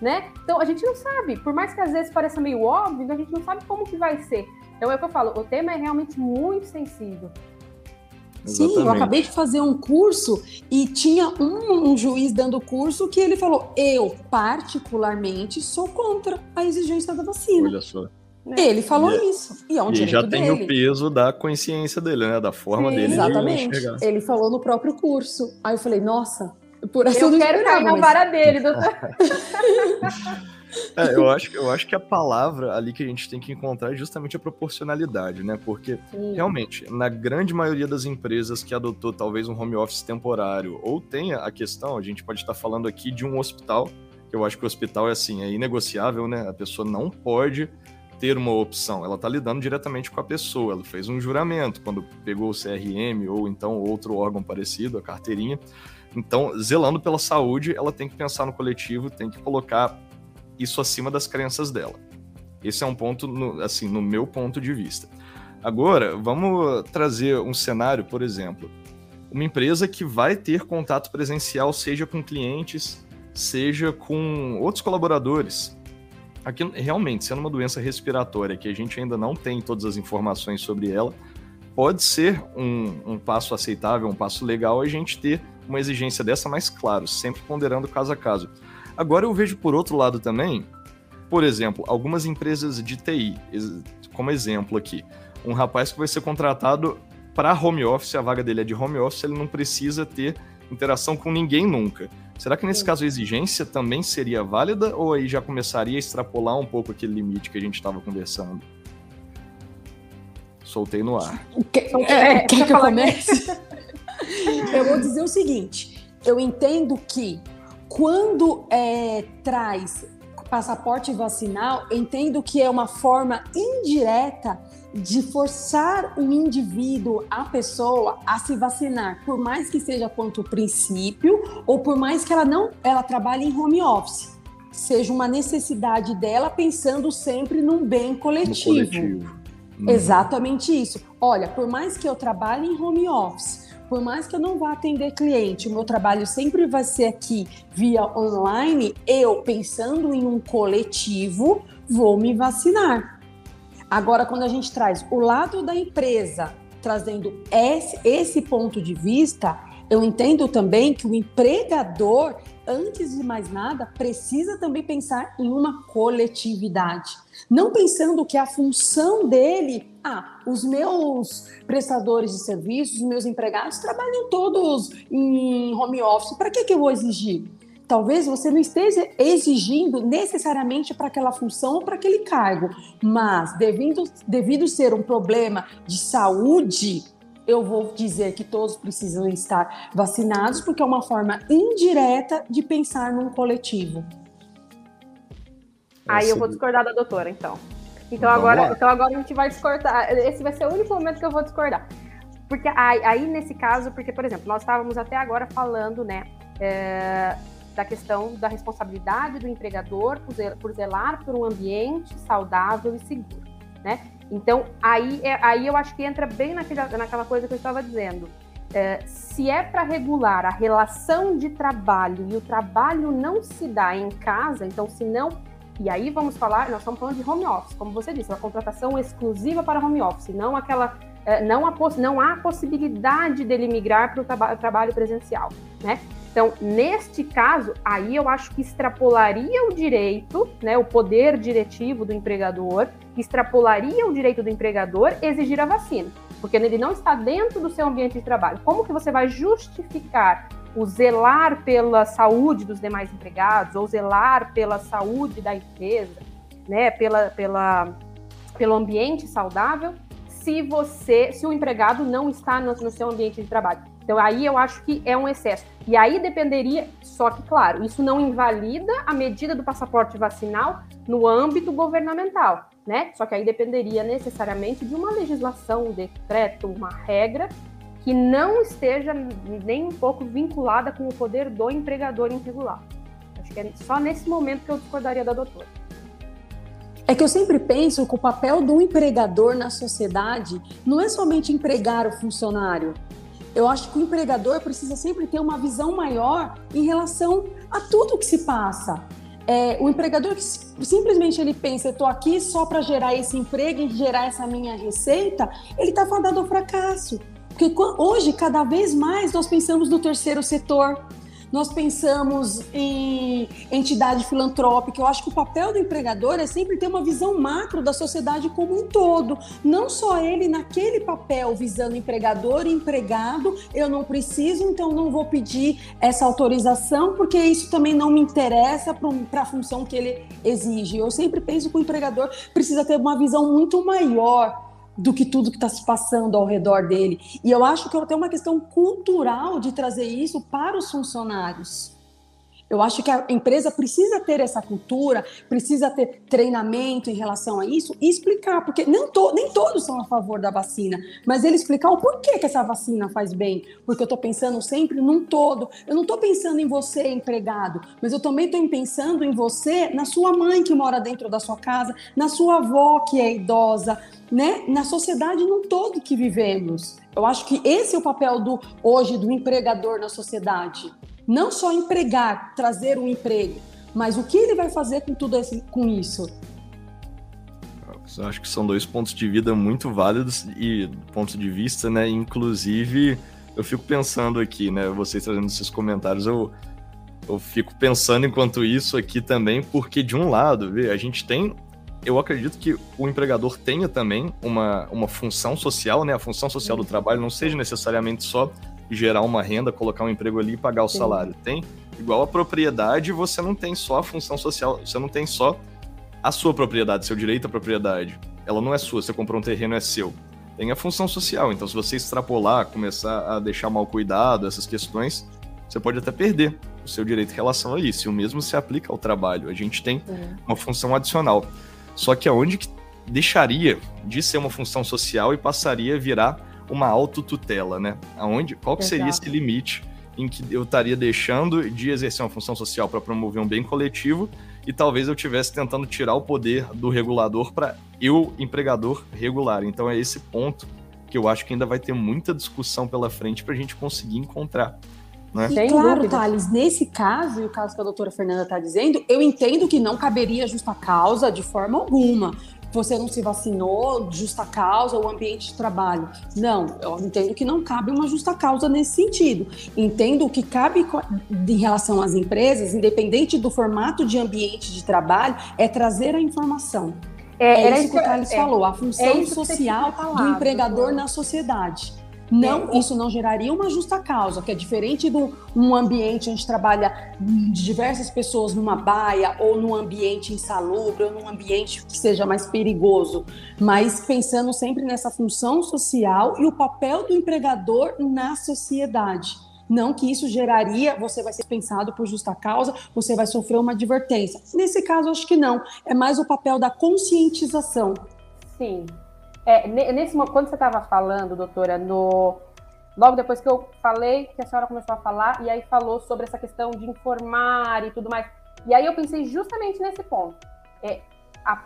né? Então a gente não sabe, por mais que às vezes pareça meio óbvio, a gente não sabe como que vai ser. Então é o que eu falo, o tema é realmente muito sensível. Sim, eu acabei de fazer um curso e tinha um, um, juiz dando curso que ele falou: eu, particularmente, sou contra a exigência da vacina. Olha só. Né? Ele falou e, é- isso. E, é um e já tem dele. o peso da consciência dele, né? Da forma Sim, dele exatamente. de. Ele falou no próprio curso. Aí eu falei, nossa, por essa eu, eu quero cair na vara dele, doutor. É, eu acho, eu acho que a palavra ali que a gente tem que encontrar é justamente a proporcionalidade, né? Porque, Sim. realmente, na grande maioria das empresas que adotou talvez um home office temporário, ou tenha a questão, a gente pode estar falando aqui de um hospital, que eu acho que o hospital é assim, é inegociável, né? A pessoa não pode ter uma opção, ela está lidando diretamente com a pessoa. Ela fez um juramento quando pegou o CRM ou então outro órgão parecido, a carteirinha. Então, zelando pela saúde, ela tem que pensar no coletivo, tem que colocar isso acima das crenças dela. Esse é um ponto, no, assim, no meu ponto de vista. Agora, vamos trazer um cenário, por exemplo, uma empresa que vai ter contato presencial, seja com clientes, seja com outros colaboradores. Aqui, realmente, sendo uma doença respiratória que a gente ainda não tem todas as informações sobre ela, pode ser um, um passo aceitável, um passo legal a gente ter uma exigência dessa, mais claro, sempre ponderando caso a caso. Agora eu vejo por outro lado também, por exemplo, algumas empresas de TI, como exemplo aqui, um rapaz que vai ser contratado para home office, a vaga dele é de home office, ele não precisa ter interação com ninguém nunca. Será que nesse Sim. caso a exigência também seria válida ou aí já começaria a extrapolar um pouco aquele limite que a gente estava conversando? Soltei no ar. Quer, é, quer que eu comece? eu vou dizer o seguinte: eu entendo que quando é, traz passaporte vacinal, entendo que é uma forma indireta de forçar o indivíduo, a pessoa, a se vacinar, por mais que seja quanto princípio, ou por mais que ela não ela trabalhe em home office. Seja uma necessidade dela pensando sempre num bem coletivo. coletivo. Uhum. Exatamente isso. Olha, por mais que eu trabalhe em home office, por mais que eu não vá atender cliente, o meu trabalho sempre vai ser aqui via online, eu, pensando em um coletivo, vou me vacinar. Agora, quando a gente traz o lado da empresa, trazendo esse, esse ponto de vista, eu entendo também que o empregador, antes de mais nada, precisa também pensar em uma coletividade. Não pensando que a função dele, ah, os meus prestadores de serviços, os meus empregados trabalham todos em home office, para que, que eu vou exigir? Talvez você não esteja exigindo necessariamente para aquela função ou para aquele cargo, mas devido, devido ser um problema de saúde, eu vou dizer que todos precisam estar vacinados, porque é uma forma indireta de pensar num coletivo. Aí eu vou discordar da doutora, então. Então agora, então agora a gente vai discordar. Esse vai ser o único momento que eu vou discordar. Porque aí, aí nesse caso, porque, por exemplo, nós estávamos até agora falando, né, é, da questão da responsabilidade do empregador por zelar por um ambiente saudável e seguro, né? Então, aí, é, aí eu acho que entra bem naquela, naquela coisa que eu estava dizendo. É, se é para regular a relação de trabalho e o trabalho não se dá em casa, então se não. E aí vamos falar, nós estamos falando de home office, como você disse, uma contratação exclusiva para home office, não aquela. É, não, há, não há possibilidade dele migrar para o traba trabalho presencial, né? Então, neste caso, aí eu acho que extrapolaria o direito, né, o poder diretivo do empregador, extrapolaria o direito do empregador exigir a vacina, porque ele não está dentro do seu ambiente de trabalho. Como que você vai justificar o zelar pela saúde dos demais empregados ou zelar pela saúde da empresa, né, pela, pela, pelo ambiente saudável, se você, se o empregado não está no, no seu ambiente de trabalho? Então aí eu acho que é um excesso. E aí dependeria, só que claro, isso não invalida a medida do passaporte vacinal no âmbito governamental, né? Só que aí dependeria necessariamente de uma legislação, um decreto, uma regra que não esteja nem um pouco vinculada com o poder do empregador irregular. Acho que é só nesse momento que eu discordaria da doutora. É que eu sempre penso que o papel do empregador na sociedade não é somente empregar o funcionário, eu acho que o empregador precisa sempre ter uma visão maior em relação a tudo que se passa. É, o empregador que simplesmente ele pensa, eu estou aqui só para gerar esse emprego e gerar essa minha receita, ele está fadado ao fracasso. Porque hoje, cada vez mais, nós pensamos no terceiro setor, nós pensamos em entidade filantrópica. Eu acho que o papel do empregador é sempre ter uma visão macro da sociedade como um todo, não só ele naquele papel visando empregador e empregado. Eu não preciso, então não vou pedir essa autorização, porque isso também não me interessa para a função que ele exige. Eu sempre penso que o empregador precisa ter uma visão muito maior do que tudo que está se passando ao redor dele. E eu acho que tem uma questão cultural de trazer isso para os funcionários. Eu acho que a empresa precisa ter essa cultura, precisa ter treinamento em relação a isso e explicar, porque to, nem todos são a favor da vacina, mas ele explicar o porquê que essa vacina faz bem. Porque eu estou pensando sempre num todo. Eu não estou pensando em você, empregado, mas eu também estou pensando em você, na sua mãe que mora dentro da sua casa, na sua avó que é idosa, né? na sociedade num todo que vivemos. Eu acho que esse é o papel do hoje do empregador na sociedade. Não só empregar, trazer um emprego, mas o que ele vai fazer com tudo esse, com isso? Eu acho que são dois pontos de vida muito válidos e pontos de vista, né? Inclusive, eu fico pensando aqui, né? Vocês trazendo esses comentários, eu, eu fico pensando enquanto isso aqui também, porque de um lado, vê, a gente tem eu acredito que o empregador tenha também uma, uma função social, né? A função social do trabalho não seja necessariamente só gerar uma renda, colocar um emprego ali e pagar o Sim. salário. Tem? Igual a propriedade, você não tem só a função social, você não tem só a sua propriedade, seu direito à propriedade. Ela não é sua, você comprou um terreno, é seu. Tem a função social, então se você extrapolar, começar a deixar mal cuidado, essas questões, você pode até perder o seu direito em relação a isso. E o mesmo se aplica ao trabalho. A gente tem é. uma função adicional. Só que aonde que deixaria de ser uma função social e passaria a virar uma autotutela, né? Aonde, qual que seria esse limite em que eu estaria deixando de exercer uma função social para promover um bem coletivo e talvez eu estivesse tentando tirar o poder do regulador para eu, empregador, regular. Então é esse ponto que eu acho que ainda vai ter muita discussão pela frente para a gente conseguir encontrar. Né? E claro, Thales, nesse caso, e o caso que a doutora Fernanda está dizendo, eu entendo que não caberia justa causa de forma alguma você não se vacinou, justa causa, o ambiente de trabalho. Não, eu entendo que não cabe uma justa causa nesse sentido. Entendo que cabe em relação às empresas, independente do formato de ambiente de trabalho, é trazer a informação. É, é isso que o Thales é, falou, a função é social do empregador na sociedade. Não, isso não geraria uma justa causa, que é diferente de um ambiente onde trabalha diversas pessoas numa baia ou num ambiente insalubre ou num ambiente que seja mais perigoso, mas pensando sempre nessa função social e o papel do empregador na sociedade. Não que isso geraria, você vai ser pensado por justa causa, você vai sofrer uma advertência. Nesse caso, acho que não. É mais o papel da conscientização. Sim, é, nesse quando você estava falando, doutora, no logo depois que eu falei, que a senhora começou a falar e aí falou sobre essa questão de informar e tudo mais. E aí eu pensei justamente nesse ponto. É, a,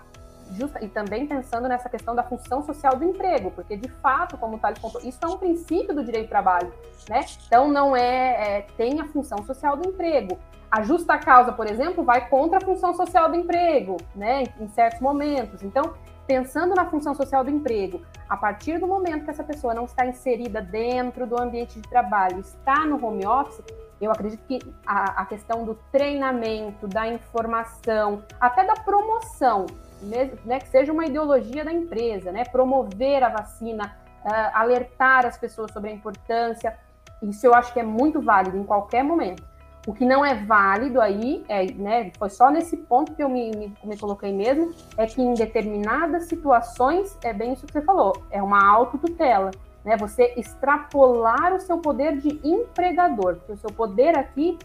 justa, e também pensando nessa questão da função social do emprego, porque de fato, como o Thales contou, isso é um princípio do direito do trabalho, né? Então não é, é tem a função social do emprego. A justa causa, por exemplo, vai contra a função social do emprego, né? Em certos momentos. Então pensando na função social do emprego, a partir do momento que essa pessoa não está inserida dentro do ambiente de trabalho, está no home office, eu acredito que a, a questão do treinamento, da informação, até da promoção, mesmo, né, que seja uma ideologia da empresa, né, promover a vacina, uh, alertar as pessoas sobre a importância, isso eu acho que é muito válido em qualquer momento. O que não é válido aí, é, né, foi só nesse ponto que eu me, me, me, coloquei mesmo, é que em determinadas situações, é bem isso que você falou, é uma autotutela, né, você extrapolar o seu poder de empregador, porque o seu poder aqui,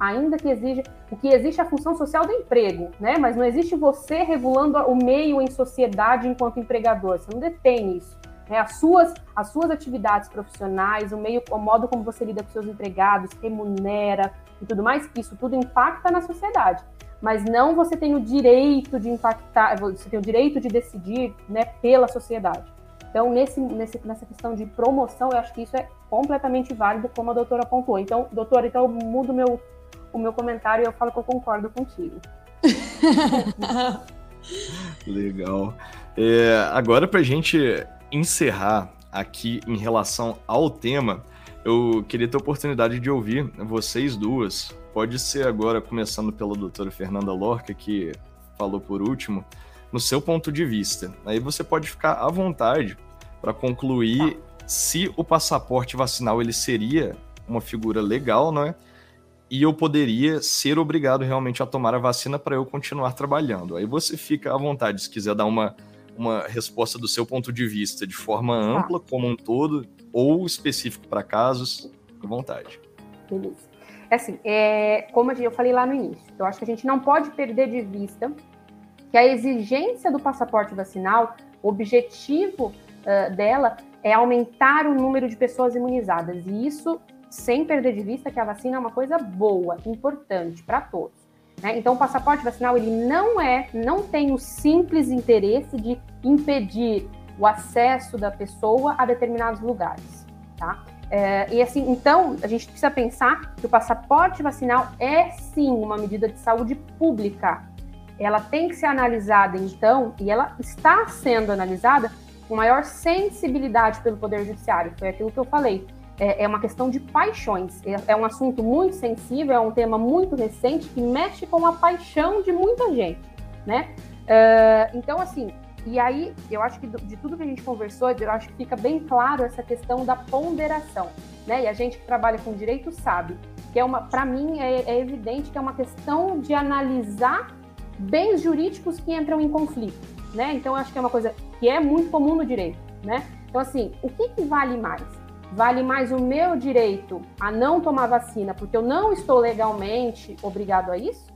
ainda que exija, o que existe é a função social do emprego, né, mas não existe você regulando o meio em sociedade enquanto empregador, você não detém isso. Né, as, suas, as suas atividades profissionais, o meio, o modo como você lida com seus empregados, remunera, e tudo mais, isso tudo impacta na sociedade. Mas não você tem o direito de impactar, você tem o direito de decidir né, pela sociedade. Então, nesse, nesse, nessa questão de promoção, eu acho que isso é completamente válido, como a doutora pontuou. Então, doutora, então eu mudo meu, o meu comentário e eu falo que eu concordo contigo. Legal. É, agora, para a gente encerrar aqui em relação ao tema, eu queria ter a oportunidade de ouvir vocês duas. Pode ser agora, começando pela doutora Fernanda Lorca, que falou por último, no seu ponto de vista. Aí você pode ficar à vontade para concluir tá. se o passaporte vacinal ele seria uma figura legal, não é? E eu poderia ser obrigado realmente a tomar a vacina para eu continuar trabalhando. Aí você fica à vontade se quiser dar uma, uma resposta do seu ponto de vista de forma tá. ampla, como um todo, ou específico para casos, à vontade. Beleza. É assim, é, como eu falei lá no início, eu acho que a gente não pode perder de vista que a exigência do passaporte vacinal, o objetivo uh, dela é aumentar o número de pessoas imunizadas. E isso sem perder de vista que a vacina é uma coisa boa, importante para todos. Né? Então, o passaporte vacinal ele não é, não tem o simples interesse de impedir o acesso da pessoa a determinados lugares, tá? É, e assim, então, a gente precisa pensar que o passaporte vacinal é sim uma medida de saúde pública. Ela tem que ser analisada, então, e ela está sendo analisada com maior sensibilidade pelo Poder Judiciário. Foi aquilo que eu falei. É, é uma questão de paixões. É, é um assunto muito sensível, é um tema muito recente que mexe com a paixão de muita gente, né? Uh, então, assim, e aí, eu acho que de tudo que a gente conversou, eu acho que fica bem claro essa questão da ponderação, né? E a gente que trabalha com direito sabe que é uma, para mim, é, é evidente que é uma questão de analisar bens jurídicos que entram em conflito, né? Então, eu acho que é uma coisa que é muito comum no direito, né? Então, assim, o que, que vale mais? Vale mais o meu direito a não tomar vacina porque eu não estou legalmente obrigado a isso?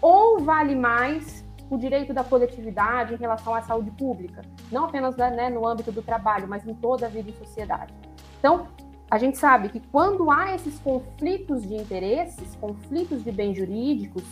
Ou vale mais o direito da coletividade em relação à saúde pública, não apenas né, no âmbito do trabalho, mas em toda a vida e sociedade. Então, a gente sabe que quando há esses conflitos de interesses, conflitos de bens jurídicos,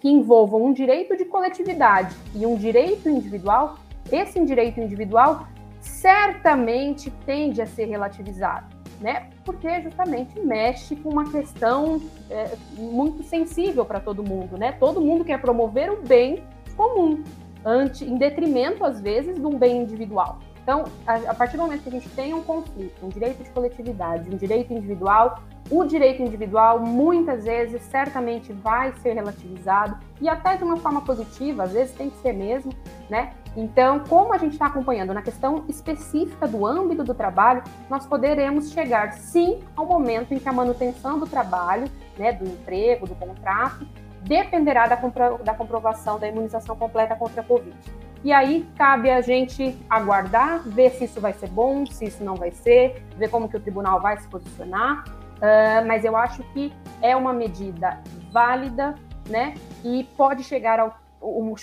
que envolvam um direito de coletividade e um direito individual, esse direito individual certamente tende a ser relativizado, né? Porque justamente mexe com uma questão é, muito sensível para todo mundo, né? Todo mundo quer promover o bem comum, ante, em detrimento, às vezes, de um bem individual. Então, a, a, partir do momento que a gente tem um conflito, um direito de coletividade, um direito individual, o direito individual muitas vezes certamente vai ser relativizado e até de uma forma positiva, às vezes tem que ser mesmo, né? Então, como a gente está acompanhando na questão específica do âmbito do trabalho, nós poderemos chegar sim ao momento em que a manutenção do trabalho, né, do emprego, do contrato, dependerá da, compro da comprovação da imunização completa contra a Covid. E aí cabe a gente aguardar, ver se isso vai ser bom, se isso não vai ser, ver como que o tribunal vai se posicionar. Uh, mas eu acho que é uma medida válida, né? E pode chegar ao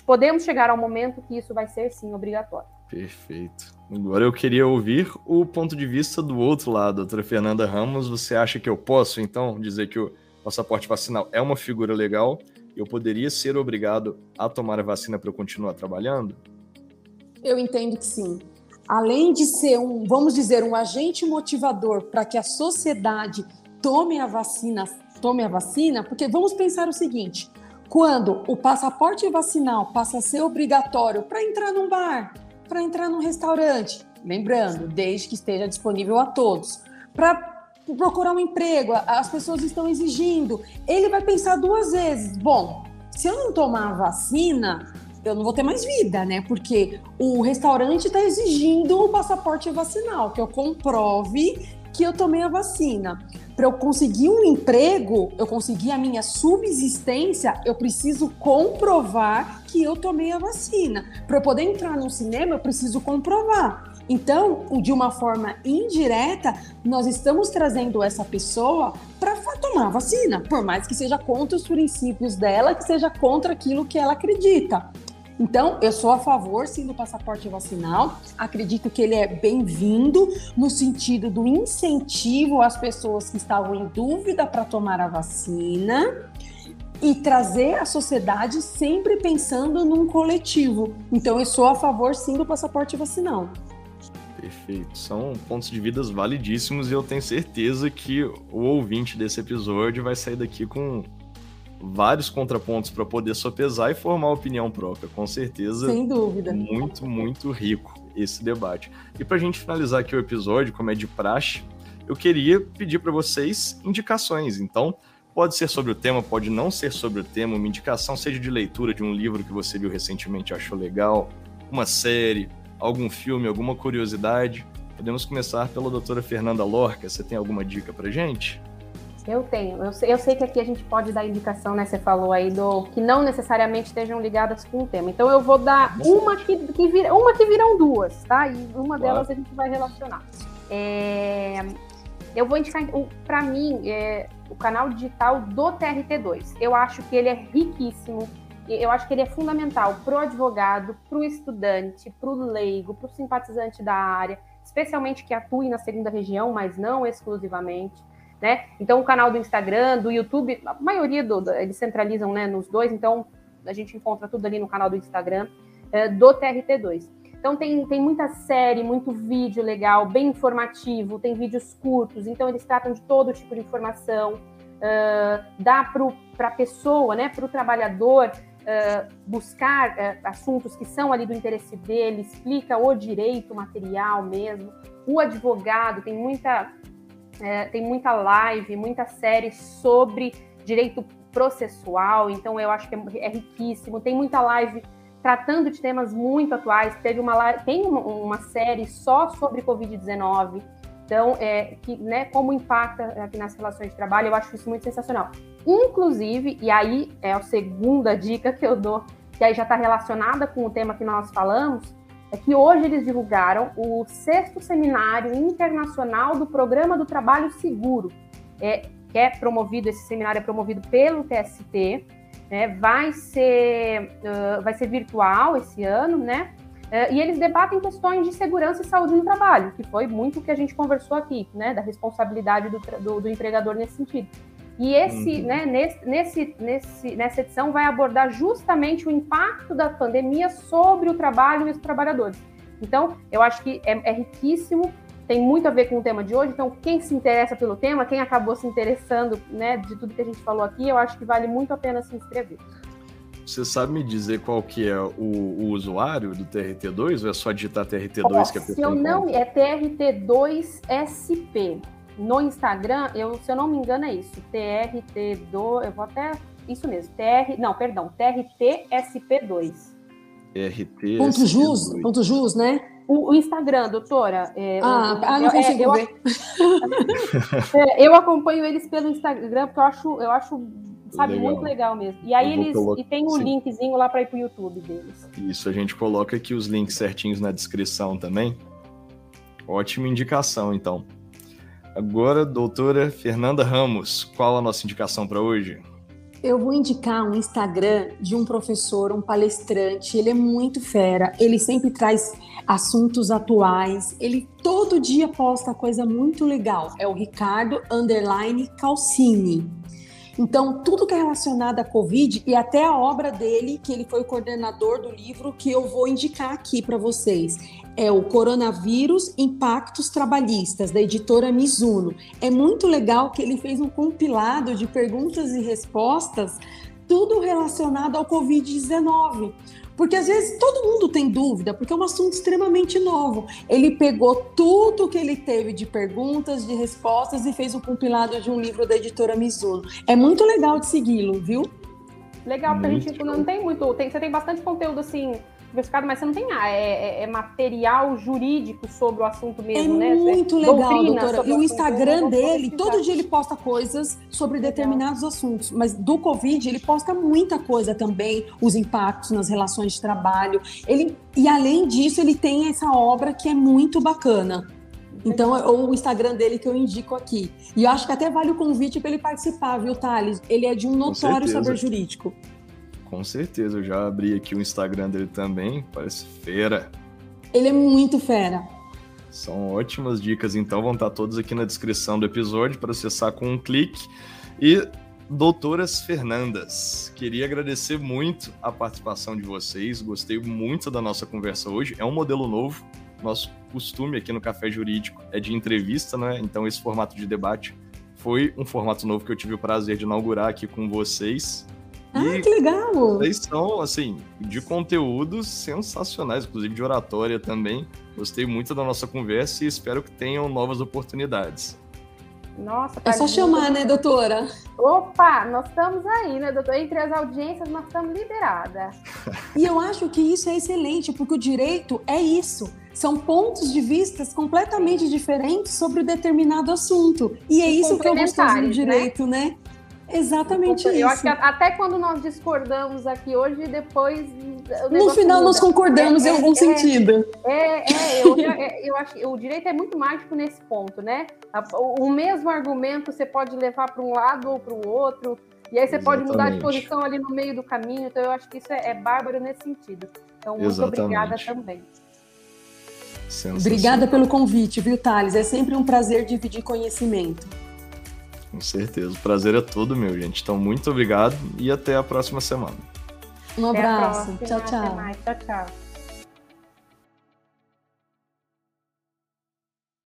podemos chegar ao momento que isso vai ser sim obrigatório. Perfeito. Agora eu queria ouvir o ponto de vista do outro lado, doutora Fernanda Ramos. Você acha que eu posso, então, dizer que o passaporte vacinal é uma figura legal, eu poderia ser obrigado a tomar a vacina para eu continuar trabalhando? Eu entendo que sim. Além de ser um, vamos dizer, um agente motivador para que a sociedade tome a vacina, tome a vacina, porque vamos pensar o seguinte: quando o passaporte vacinal passa a ser obrigatório para entrar num bar, para entrar num restaurante, lembrando, desde que esteja disponível a todos, para procurar um emprego, as pessoas estão exigindo. Ele vai pensar duas vezes: bom, se eu não tomar a vacina, eu não vou ter mais vida, né? Porque o restaurante está exigindo o passaporte vacinal, que eu comprove que eu tomei a vacina. Para eu conseguir um emprego, eu conseguir a minha subsistência, eu preciso comprovar que eu tomei a vacina. Para eu poder entrar no cinema, eu preciso comprovar. Então, de uma forma indireta, nós estamos trazendo essa pessoa para tomar vacina, por mais que seja contra os princípios dela, que seja contra aquilo que ela acredita. Então, eu sou a favor, sim, do passaporte vacinal. Acredito que ele é bem-vindo no sentido do incentivo às pessoas que estavam em dúvida para tomar a vacina e trazer a sociedade sempre pensando num coletivo. Então, eu sou a favor, sim, do passaporte vacinal. Perfeito. São pontos de vidas validíssimos e eu tenho certeza que o ouvinte desse episódio vai sair daqui com vários contrapontos para poder sopesar e formar opinião própria. Com certeza. Sem dúvida. Muito, muito rico esse debate. E para a gente finalizar aqui o episódio, como é de praxe, eu queria pedir para vocês indicações. Então, pode ser sobre o tema, pode não ser sobre o tema, uma indicação, seja de leitura de um livro que você viu recentemente e achou legal, uma série, algum filme, alguma curiosidade? Podemos começar pela doutora Fernanda Lorca. Você tem alguma dica para gente? Eu tenho. Eu sei, eu sei, que aqui a gente pode dar indicação, né? Você falou aí do que não necessariamente estejam ligadas com o tema. Então eu vou dar uma que, que vira, uma que viram duas, tá? E uma claro. delas a gente vai relacionar. É, eu vou indicar, para mim, é, o canal digital do TRT2. Eu acho que ele é riquíssimo eu acho que ele é fundamental para o advogado, para o estudante, para o leigo, para o simpatizante da área, especialmente que atue na segunda região, mas não exclusivamente. Né? Então, o canal do Instagram, do YouTube, a maioria do, eles centralizam né, nos dois, então a gente encontra tudo ali no canal do Instagram é, do TRT2. Então tem, tem muita série, muito vídeo legal, bem informativo, tem vídeos curtos, então eles tratam de todo tipo de informação, uh, dá para a pessoa, né, para o trabalhador, uh, buscar uh, assuntos que são ali do interesse dele, explica o direito material mesmo. O advogado tem muita, uh, tem muita live, muita série sobre direito processual, então eu acho que é, é riquíssimo. Tem muita live tratando de temas muito atuais. Teve uma, tem uma, uma série só sobre Covid-19. Então, é, que, né, como impacta aqui nas relações de trabalho, eu acho isso muito sensacional. Inclusive, e aí é a segunda dica que eu dou, que aí já está relacionada com o tema que nós falamos, é que hoje eles divulgaram o sexto seminário internacional do Programa do Trabalho Seguro, é, que é promovido, esse seminário é promovido pelo TST, né, vai, ser, uh, vai ser virtual esse ano, né? Uh, e eles debatem questões de segurança e saúde no trabalho, que foi muito o que a gente conversou aqui, né? Da responsabilidade do, do, do empregador nesse sentido. E esse, uhum. né, nesse, nesse, nesse, nessa edição vai abordar justamente o impacto da pandemia sobre o trabalho e os trabalhadores. Então, eu acho que é, é riquíssimo, tem muito a ver com o tema de hoje. Então, quem se interessa pelo tema, quem acabou se interessando né, de tudo que a gente falou aqui, eu acho que vale muito a pena se inscrever. Você sabe me dizer qual que é o, o usuário do TRT2 ou é só digitar TRT2 que a pessoa Se eu não, é TRT2SP. No Instagram, eu, se eu não me engano, é isso. TRT2, eu vou até. Isso mesmo, TR. Não, perdão, TRTSP2. TRT. Ponto Jus, ponto Jus, né? O, o Instagram, doutora. É, ah, eu, ah, não consigo eu, ver. Eu, é, eu acompanho eles pelo Instagram, porque eu acho, eu acho sabe, legal. muito legal mesmo. E aí eles colocar... e tem um Sim. linkzinho lá para ir pro YouTube deles. Isso, a gente coloca aqui os links certinhos na descrição também. Ótima indicação, então. Agora, doutora Fernanda Ramos, qual a nossa indicação para hoje? Eu vou indicar um Instagram de um professor, um palestrante. Ele é muito fera. Ele sempre traz assuntos atuais. Ele todo dia posta coisa muito legal. É o Ricardo Underline Calcini. Então, tudo que é relacionado à Covid e até a obra dele, que ele foi o coordenador do livro, que eu vou indicar aqui para vocês. É o Coronavírus Impactos Trabalhistas, da editora Mizuno. É muito legal que ele fez um compilado de perguntas e respostas, tudo relacionado ao Covid-19. Porque às vezes todo mundo tem dúvida, porque é um assunto extremamente novo. Ele pegou tudo que ele teve de perguntas, de respostas e fez um compilado de um livro da editora Mizuno. É muito legal de segui-lo, viu? Legal, porque a gente não tem muito. Tem, você tem bastante conteúdo assim diversificado, mas você não tem ah, é, é, é, material jurídico sobre o assunto mesmo, é né? Muito legal, Doutrina doutora. E o Instagram dele, todo dia ele posta coisas sobre determinados legal. assuntos, mas do Covid ele posta muita coisa também, os impactos nas relações de trabalho. Ele e além disso ele tem essa obra que é muito bacana. Então, é o Instagram dele que eu indico aqui. E eu acho que até vale o convite para ele participar, viu, Thales? Ele é de um notório saber jurídico. Com certeza, eu já abri aqui o Instagram dele também, parece fera. Ele é muito fera. São ótimas dicas, então vão estar todas aqui na descrição do episódio para acessar com um clique. E doutoras Fernandas, queria agradecer muito a participação de vocês, gostei muito da nossa conversa hoje. É um modelo novo, nosso costume aqui no Café Jurídico é de entrevista, né? Então esse formato de debate foi um formato novo que eu tive o prazer de inaugurar aqui com vocês. Ah, que legal! Vocês são, assim, de conteúdos sensacionais, inclusive de oratória também. Gostei muito da nossa conversa e espero que tenham novas oportunidades. Nossa, é só chamar, né, doutora? Opa, nós estamos aí, né, doutora? Entre as audiências, nós estamos liberadas. e eu acho que isso é excelente, porque o direito é isso. São pontos de vistas completamente diferentes sobre um determinado assunto. E é isso que eu gosto do né? direito, né? né? Exatamente eu isso. Eu acho que até quando nós discordamos aqui hoje, depois. No final, muda. nós concordamos é, em algum é, sentido. É, é, eu, é, eu acho que o direito é muito mágico nesse ponto, né? O mesmo argumento você pode levar para um lado ou para o outro, e aí você Exatamente. pode mudar de posição ali no meio do caminho. Então, eu acho que isso é, é bárbaro nesse sentido. Então, muito Exatamente. obrigada também. Obrigada pelo convite, viu, Thales? É sempre um prazer dividir conhecimento. Com certeza. O prazer é todo meu, gente. Então, muito obrigado e até a próxima semana. Um abraço. Tchau, tchau. Tchau, tchau.